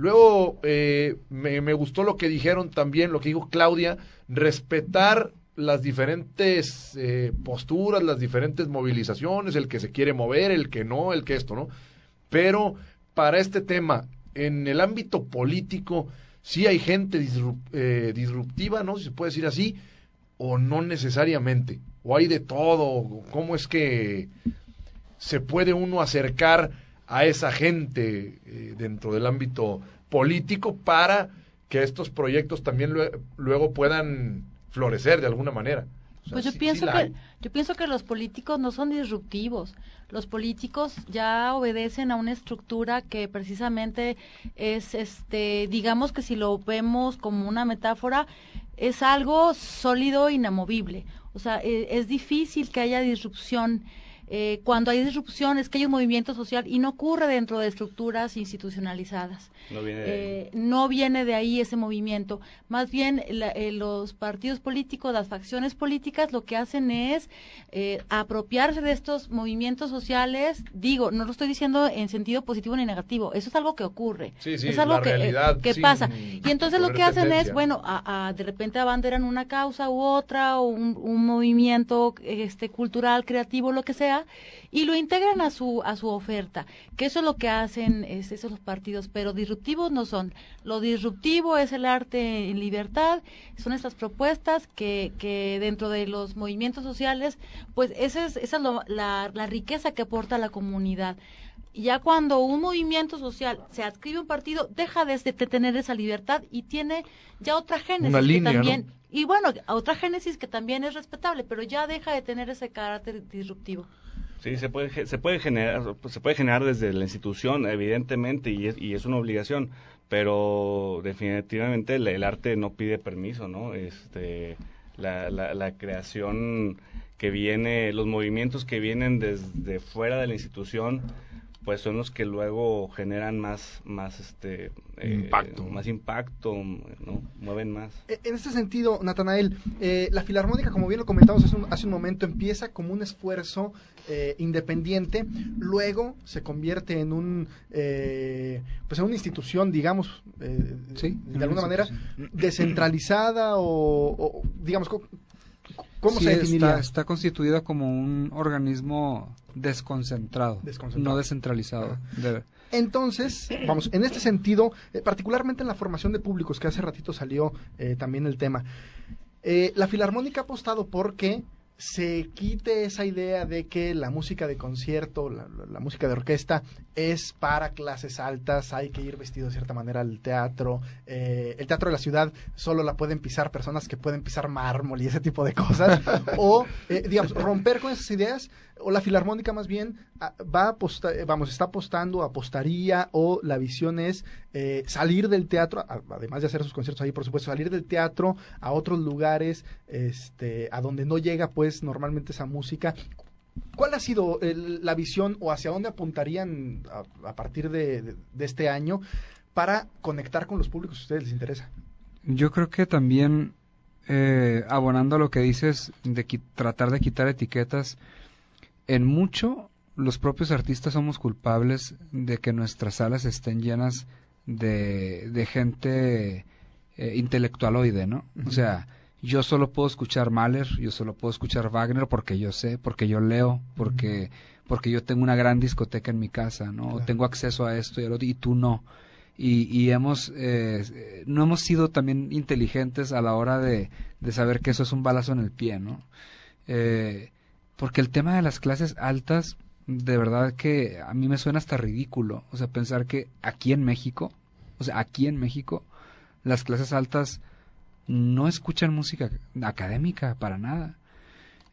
luego eh, me, me gustó lo que dijeron también, lo que dijo Claudia, respetar las diferentes eh, posturas, las diferentes movilizaciones, el que se quiere mover, el que no, el que esto, ¿no? Pero para este tema, en el ámbito político, sí hay gente eh, disruptiva, ¿no? Si se puede decir así, o no necesariamente, o hay de todo, ¿cómo es que se puede uno acercar a esa gente eh, dentro del ámbito político para que estos proyectos también lue- luego puedan florecer de alguna manera? O sea, Pues yo sí- pienso que yo pienso que los políticos no son disruptivos. Los políticos ya obedecen a una estructura que precisamente es este digamos que si lo vemos como una metáfora es algo sólido e inamovible. O sea, e- es difícil que haya disrupción eh, cuando hay disrupción es que hay un movimiento social y no ocurre dentro de estructuras institucionalizadas. No viene de ahí. Eh, no viene de ahí ese movimiento. Más bien, la- eh, los partidos políticos, las facciones políticas, lo que hacen es eh, apropiarse de estos movimientos sociales. Digo, no lo estoy diciendo en sentido positivo ni negativo. Eso es algo que ocurre. Sí, sí, es algo la que, realidad que sin pasa. Y entonces lo que hacen es, bueno, a, a- de repente abanderan una causa u otra, o un, un movimiento este, cultural, creativo, lo que sea, y lo integran a su a su oferta que eso es lo que hacen es, esos los partidos pero disruptivos no son. Lo disruptivo es el arte en libertad son estas propuestas que, que dentro de los movimientos sociales pues esa es esa es lo- la, la riqueza que aporta la comunidad. Ya cuando un movimiento social se adscribe a un partido deja de, de tener esa libertad y tiene ya otra génesis Una que línea, ¿no? también y bueno otra génesis que también es respetable pero ya deja de tener ese carácter disruptivo Sí, se puede, se puede generar, se puede generar desde la institución, evidentemente, y es, y es una obligación, pero definitivamente el, el arte no pide permiso, ¿no? Este, la, la, la creación que viene, los movimientos que vienen desde fuera de la institución, pues son los que luego generan más, más este eh, Impacto. más impacto, ¿no? mueven más. Eh, En este sentido, Natanael, eh, la Filarmónica, como bien lo comentamos hace un, hace un momento, empieza como un esfuerzo eh, independiente, luego se convierte en un, eh, pues en una institución, digamos, eh, Sí, de alguna una manera descentralizada o, o, digamos, ¿cómo Sí, se definiría? Está, está constituida como un organismo desconcentrado, Desconcentrado. no descentralizado. De- Entonces, vamos, en este sentido, eh, particularmente en la formación de públicos, que hace ratito salió eh, también el tema, eh, la Filarmónica ha apostado porque se quite esa idea de que la música de concierto, la, música de orquesta, es para clases altas, hay que ir vestido de cierta manera al teatro. eh, el teatro de la ciudad solo la pueden pisar personas que pueden pisar mármol y ese tipo de cosas. <laughs> o, eh, digamos, romper con esas ideas, o la Filarmónica más bien ah, va a apostar, eh, vamos, está apostando, apostaría, o la visión es eh, salir del teatro, además de hacer sus conciertos ahí, por supuesto, salir del teatro a otros lugares, este, a donde no llega, pues, normalmente esa música. ¿Cuál ha sido el- la visión o hacia dónde apuntarían a, partir de, este año para conectar con los públicos si a ustedes les interesa? Yo creo que también, eh, abonando a lo que dices, de tratar de quitar etiquetas, en mucho los propios artistas somos culpables de que nuestras salas estén llenas de, de gente eh, intelectualoide, ¿no? O sea, yo solo puedo escuchar Mahler, yo solo puedo escuchar Wagner porque yo sé, porque yo leo, porque, porque yo tengo una gran discoteca en mi casa, ¿no? O tengo acceso a esto y al otro, y tú no. Y, y hemos, eh, no hemos sido también inteligentes a la hora de, de saber que eso es un balazo en el pie, ¿no? Eh, porque el tema de las clases altas, de verdad que a mí me suena hasta ridículo. O sea, pensar que aquí en México, o sea, aquí en México, las clases altas no escuchan música académica para nada.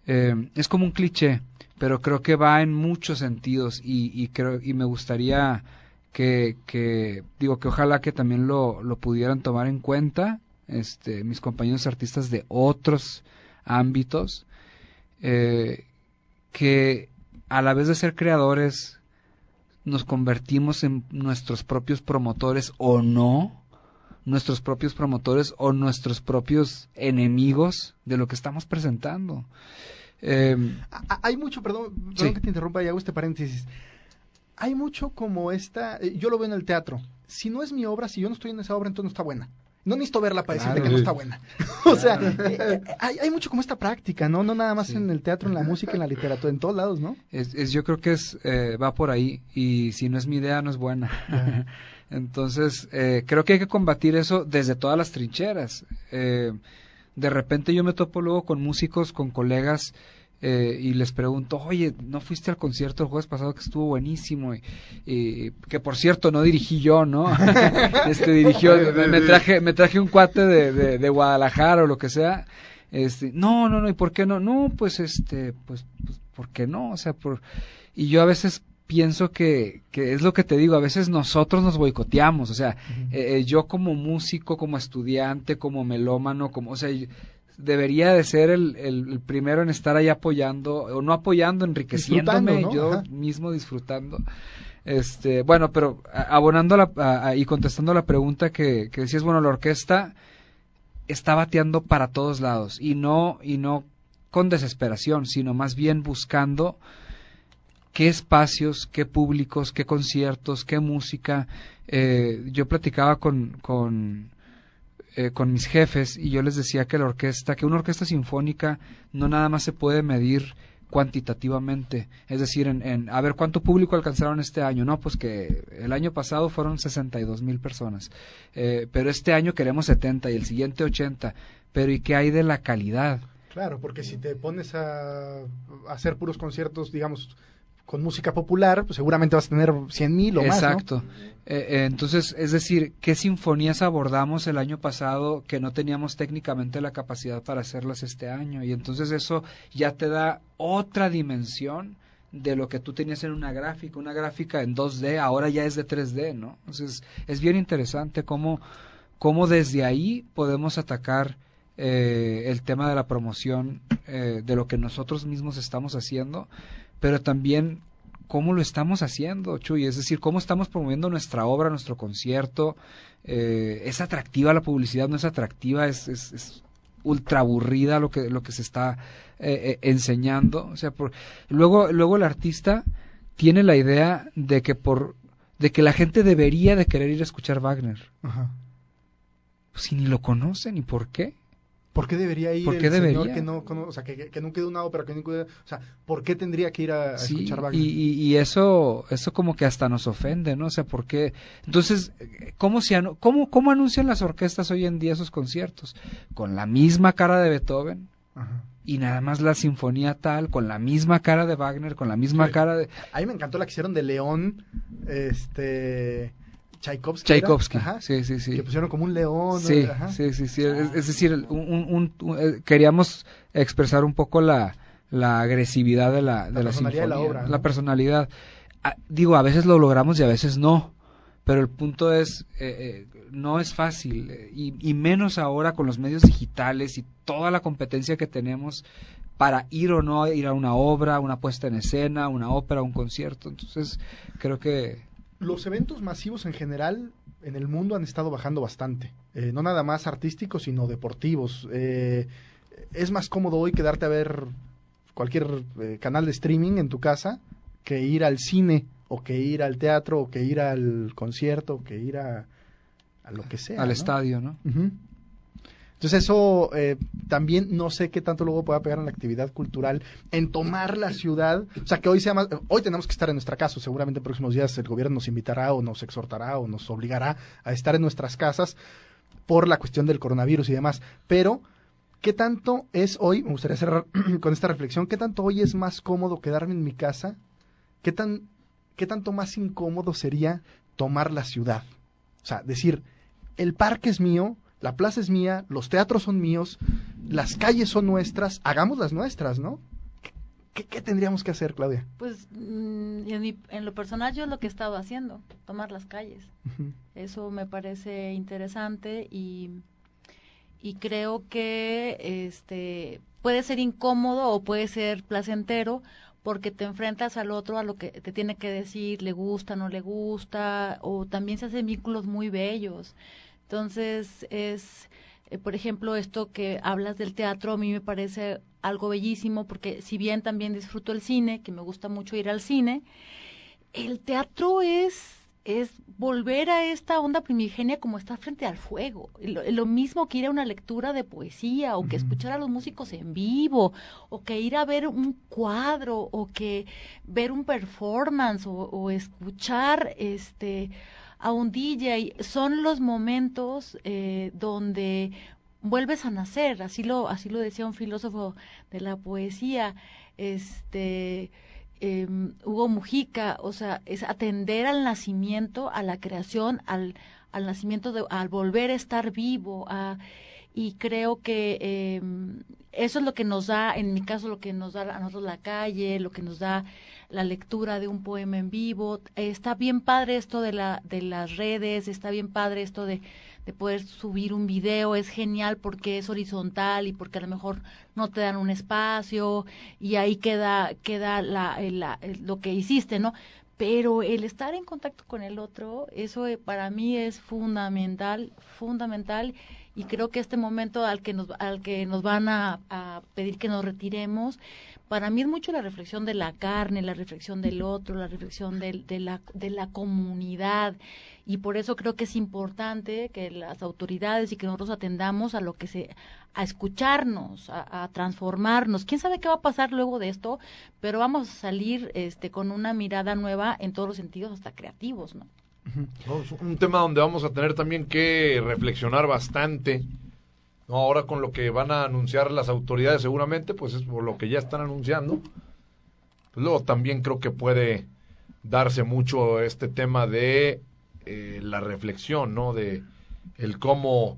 Eh, es como un cliché, pero creo que va en muchos sentidos y, y creo y me gustaría que, que digo que ojalá que también lo, lo pudieran tomar en cuenta este mis compañeros artistas de otros ámbitos eh, que a la vez de ser creadores nos convertimos en nuestros propios promotores o no nuestros propios promotores o nuestros propios enemigos de lo que estamos presentando. Eh, Hay mucho, perdón, perdón Sí. que te interrumpa y hago este paréntesis. Hay mucho como esta, eh, yo lo veo en el teatro. Si no es mi obra, si yo no estoy en esa obra, entonces no está buena. No necesito verla para decirte que no está buena. <laughs> o sea, eh, eh, hay, hay mucho como esta práctica, ¿no? No nada más Sí. en el teatro, en la música, en la literatura, en todos lados, ¿no? es, es- yo creo que es eh, va por ahí y si no es mi idea no es buena. <laughs> Entonces eh, creo que hay que combatir eso desde todas las trincheras. Eh, de repente yo me topo luego con músicos, con colegas eh, y les pregunto, oye, ¿no fuiste al concierto el jueves pasado que estuvo buenísimo? Y, y que por cierto no dirigí yo, ¿no? <laughs> este dirigió, me, me traje, me traje un cuate de, de, de Guadalajara o lo que sea. Este, no, no, no, ¿y por qué no? No, pues este, pues, pues ¿por qué no? O sea, por y yo a veces pienso que, que es lo que te digo, a veces nosotros nos boicoteamos, o sea, eh, eh, yo como músico, como estudiante, como melómano, como, o sea, debería de ser el, el, el primero en estar ahí apoyando, o no apoyando, enriqueciéndome, yo Ajá. mismo disfrutando. Este, bueno, pero abonando la, a- a- y contestando la pregunta que, que decías, bueno, la orquesta está bateando para todos lados y no y no con desesperación, sino más bien buscando qué espacios, qué públicos, qué conciertos, qué música. Eh, yo platicaba con, con, eh, con mis jefes y yo les decía que la orquesta, que una orquesta sinfónica no nada más se puede medir cuantitativamente, es decir, en, a ver cuánto público alcanzaron este año, no, pues que el año pasado fueron 62 mil personas, eh, pero este año queremos 70 y el siguiente 80, pero ¿y qué hay de la calidad? Claro, porque si te pones a hacer puros conciertos, digamos, con música popular, pues seguramente vas a tener 100 mil o más, ¿no? Exacto. Eh, entonces, es decir, ¿qué sinfonías abordamos el año pasado que no teníamos técnicamente la capacidad para hacerlas este año? Y entonces eso ya te da otra dimensión de lo que tú tenías en una gráfica. Una gráfica en 2D ahora ya es de 3D, ¿no? Entonces, es bien interesante cómo, cómo desde ahí podemos atacar eh, el tema de la promoción eh, de lo que nosotros mismos estamos haciendo, pero también cómo lo estamos haciendo, Chuy, es decir, cómo estamos promoviendo nuestra obra, nuestro concierto, eh, es atractiva la publicidad, no es atractiva, es, es, es ultra aburrida lo que, lo que se está eh, eh, enseñando, o sea, por, luego, luego el artista tiene la idea de que por, de que la gente debería de querer ir a escuchar Wagner, Ajá. si ni lo conocen, ¿y por qué? ¿Por qué debería ir ¿Por el qué señor debería? que no, o sea, que, nunca de una ópera, que nunca o sea, ¿por qué tendría que ir a, a Sí, escuchar y, Wagner? y, y eso, eso como que hasta nos ofende, ¿no? O sea, ¿por qué? Entonces, ¿cómo, se anu- cómo, ¿cómo anuncian las orquestas hoy en día esos conciertos? Con la misma cara de Beethoven Ajá. y nada más la sinfonía tal, con la misma cara de Wagner, con la misma Sí. cara de A mí me encantó la que hicieron de León, este, Tchaikovsky. Tchaikovsky. Ajá. Sí, sí, sí. Que pusieron como un león. Sí, ¿no? Ajá. sí, sí, sí. Es, es decir, el- un, un- un- un- eh, queríamos expresar un poco la, la agresividad de la, de La la, personalidad de la sinfonía, obra, ¿no? la personalidad. Ah, digo, a veces lo logramos y a veces no, pero el punto es, eh, eh, no es fácil, eh, y, y menos ahora con los medios digitales y toda la competencia que tenemos para ir o no ir a una obra, una puesta en escena, una ópera, un concierto. Entonces, creo que Los eventos masivos en general en el mundo han estado bajando bastante. Eh, no nada más artísticos, sino deportivos. Eh, es más cómodo hoy quedarte a ver cualquier eh, canal de streaming en tu casa que ir al cine o que ir al teatro o que ir al concierto o que ir a, a lo que sea. al ¿no? estadio, ¿no? Ujú. Entonces eso eh, también no sé qué tanto luego pueda pegar en la actividad cultural, en tomar la ciudad, o sea que hoy sea más, hoy tenemos que estar en nuestra casa, seguramente en próximos días el gobierno nos invitará o nos exhortará o nos obligará a estar en nuestras casas por la cuestión del coronavirus y demás, pero ¿qué tanto es hoy, me gustaría cerrar <clears throat> con esta reflexión, qué tanto hoy es más cómodo quedarme en mi casa? ¿Qué tan qué tanto más incómodo sería tomar la ciudad? O sea, decir, el parque es mío, la plaza es mía, los teatros son míos, las calles son nuestras, hagamos las nuestras, ¿no? ¿Qué, qué- tendríamos que hacer, Claudia? Pues mm, en, mi- en lo personal yo es lo que he estado haciendo, tomar las calles. Eso me parece interesante y, y creo que este puede ser incómodo o puede ser placentero porque te enfrentas al otro a lo que te tiene que decir, le gusta, no le gusta, o también se hacen vínculos muy bellos. Entonces es, eh, por ejemplo, esto que hablas del teatro, a mí me parece algo bellísimo porque si bien también disfruto el cine, que me gusta mucho ir al cine, el teatro es es volver a esta onda primigenia como estar frente al fuego. Lo, lo mismo que ir a una lectura de poesía o que escuchar a los músicos en vivo o que ir a ver un cuadro o que ver un performance o, o escuchar este a un DJ. Son los momentos eh, donde vuelves a nacer, así lo, así lo decía un filósofo de la poesía, este eh, Hugo Mujica, o sea, es atender al nacimiento, a la creación, al, al nacimiento, de, al volver a estar vivo, a, y creo que eh, eso es lo que nos da, en mi caso, lo que nos da a nosotros la calle, lo que nos da la lectura de un poema en vivo. Está bien padre esto de, la, de las redes, está bien padre esto de, de poder subir un video, es genial porque es horizontal y porque a lo mejor no te dan un espacio y ahí queda, queda la, la- lo que hiciste, ¿no? Pero el estar en contacto con el otro, eso eh, para mí es fundamental, fundamental y creo que este momento al que nos, al que nos van a, pedir que nos retiremos, para mí es mucho la reflexión de la carne, la reflexión del otro, la reflexión del- de, la, de la comunidad. Y por eso creo que es importante que las autoridades y que nosotros atendamos a lo que se, a escucharnos, a, a transformarnos. ¿Quién sabe qué va a pasar luego de esto? Pero vamos a salir este, con una mirada nueva en todos los sentidos, hasta creativos, ¿no? ¿No? Es un tema donde vamos a tener también que reflexionar bastante. ¿no? Ahora con lo que van a anunciar las autoridades seguramente, pues es por lo que ya están anunciando. Pues luego también creo que puede darse mucho este tema de eh, la reflexión, ¿no? De el cómo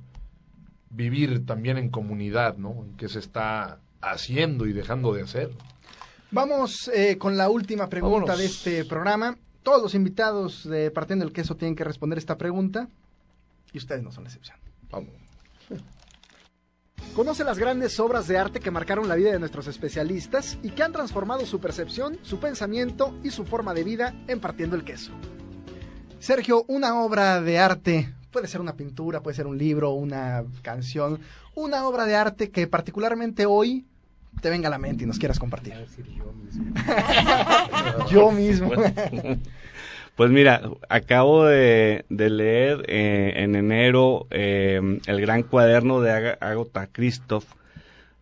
vivir también en comunidad, ¿no? En qué se está haciendo y dejando de hacer. Vamos eh, con la última pregunta Vámonos. de este programa. Todos los invitados de Partiendo el Queso tienen que responder esta pregunta y ustedes no son la excepción. Vamos. Conoce las grandes obras de arte que marcaron la vida de nuestros especialistas y que han transformado su percepción, su pensamiento y su forma de vida en Partiendo el Queso. Sergio, una obra de arte puede ser una pintura, puede ser un libro, una canción, una obra de arte que particularmente hoy te venga a la mente y nos quieras compartir. <laughs> yo mismo. Pues mira, acabo de, leer eh, en enero eh, el gran cuaderno de Ag Agota Christoph,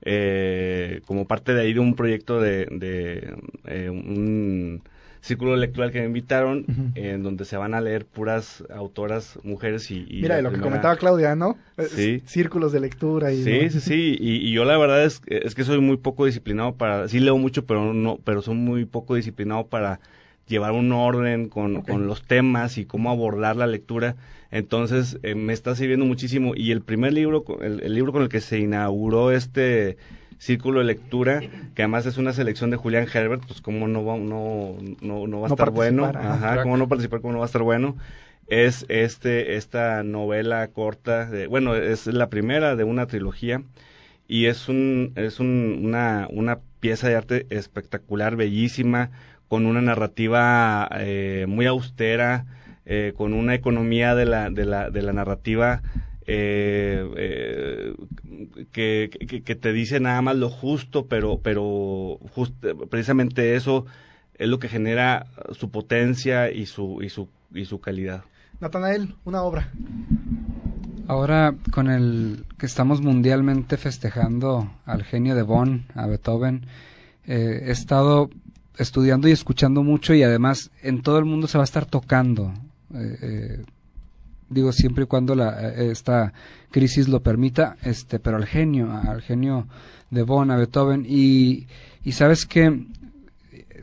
eh, como parte de ahí de un proyecto de, de un círculo electoral que me invitaron, en donde se van a leer puras autoras mujeres y... Mira, lo que comentaba Claudia, ¿no? Sí. Círculos de lectura y... Sí, sí, sí, y, yo la verdad es, es que soy muy poco disciplinado para... Sí leo mucho, pero no pero soy muy poco disciplinado para llevar un orden con, con los temas y cómo abordar la lectura. Entonces, eh, me está sirviendo muchísimo. Y el primer libro, el libro con el que se inauguró este Círculo de Lectura, que además es una selección de Julián Herbert, pues cómo no va, no, no, no va a estar bueno, ajá, cómo no participar, cómo no va a estar bueno, es este, esta novela corta, de, bueno, es la primera de una trilogía, y es un, es un, una, una pieza de arte espectacular, bellísima, con una narrativa eh, muy austera, eh, con una economía de la, de la, de la narrativa eh, eh, que, que, te dice nada más lo justo, pero, pero precisamente eso es lo que genera su potencia y su, y su, y su calidad. Natanael, una obra. Ahora, con el que estamos mundialmente festejando al genio de Bonn, a Beethoven, eh, he estado estudiando y escuchando mucho y además en todo el mundo se va a estar tocando. Eh, eh digo siempre y cuando la, esta crisis lo permita, este, pero al genio, al genio de Bonn, a Beethoven, y, y sabes que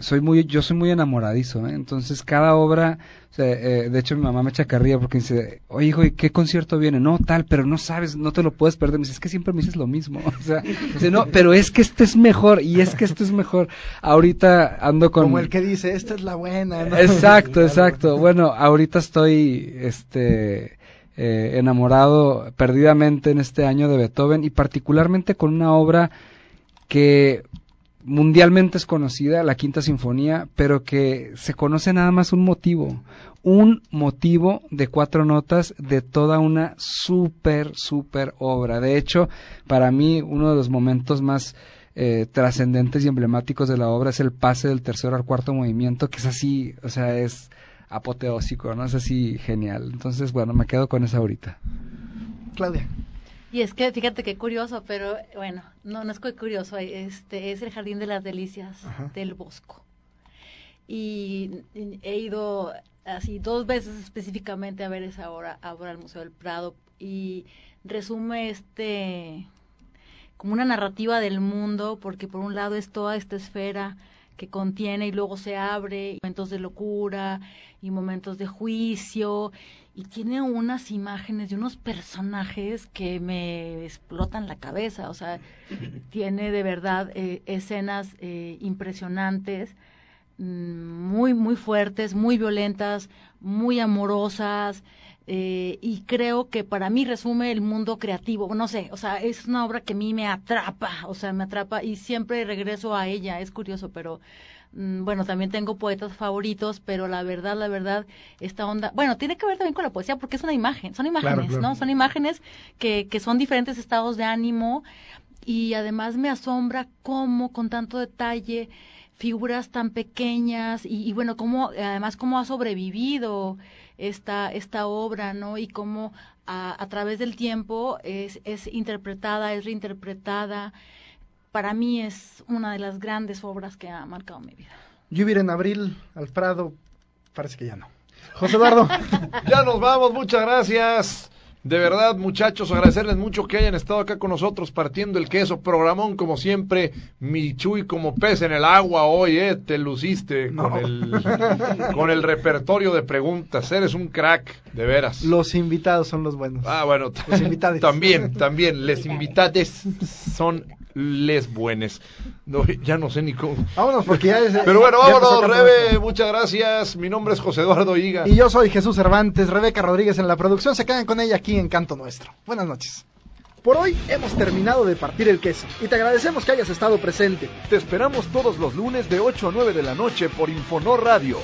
soy muy, yo soy muy enamoradizo, ¿eh? entonces cada obra, eh, de hecho mi mamá me echa carrilla porque dice, oye hijo, ¿y qué concierto viene? No, tal, pero no sabes, no te lo puedes perder, me dice, es que siempre me dices lo mismo, <laughs> o sea, dice, no, pero es que este es mejor, y es que este es mejor, ahorita ando con... Como el que dice, esta es la buena, ¿no? Exacto, <laughs> exacto, bueno, ahorita estoy, este... Eh, enamorado perdidamente en este año de Beethoven y particularmente con una obra que mundialmente es conocida, la Quinta Sinfonía, pero que se conoce nada más un motivo, un motivo de cuatro notas de toda una súper, súper obra. De hecho, para mí, uno de los momentos más eh, trascendentes y emblemáticos de la obra es el pase del tercero al cuarto movimiento, que es así, o sea, es apoteósico, ¿no? Es así genial. Entonces, bueno, me quedo con esa ahorita. Claudia. Y es que fíjate qué curioso, pero bueno, no, no es muy curioso, este es el Jardín de las Delicias del Bosco. Y he ido así dos veces específicamente a ver esa obra, ahora al Museo del Prado y resume este como una narrativa del mundo, porque por un lado es toda esta esfera que contiene y luego se abre, momentos de locura y momentos de juicio y tiene unas imágenes de unos personajes que me explotan la cabeza, o sea, <laughs> tiene de verdad eh, escenas eh, impresionantes, mm, muy, muy fuertes, muy violentas, muy amorosas, eh, y creo que para mí resume el mundo creativo, no sé, o sea, es una obra que a mí me atrapa, o sea, me atrapa y siempre regreso a ella, es curioso, pero Mm, bueno, también tengo poetas favoritos, pero la verdad, la verdad, esta onda, bueno, tiene que ver también con la poesía porque es una imagen, son imágenes, ¿no? Son imágenes que, que son diferentes estados de ánimo y además me asombra cómo con tanto detalle figuras tan pequeñas y, bueno, cómo, además cómo ha sobrevivido esta, esta obra, ¿no? Y cómo a, a través del tiempo es, es interpretada, es reinterpretada para mí es una de las grandes obras que ha marcado mi vida. Lluvia en abril, al Prado, parece que ya no. José Eduardo. <laughs> ya nos vamos, muchas gracias. De verdad, muchachos, agradecerles mucho que hayan estado acá con nosotros partiendo el queso. Programón, como siempre, mi Chuy como pez en el agua hoy, ¿eh? Te luciste con, el, con el repertorio de preguntas. Eres un crack, de veras. Los invitados son los buenos. Ah, bueno. Los invitados. <laughs> También, también. Les invitades son les buenes. No, ya no sé ni cómo. Vámonos, porque ya es, Pero bueno, vámonos, Rebe. Muchas gracias. Mi nombre es José Eduardo Higa. Y yo soy Jesús Cervantes. Rebeca Rodríguez en la producción. Se quedan con ella aquí en Canto Nuestro. Buenas noches. Por hoy hemos terminado de partir el queso y te agradecemos que hayas estado presente. Te esperamos todos los lunes de 8 a 9 de la noche por Infonor Radio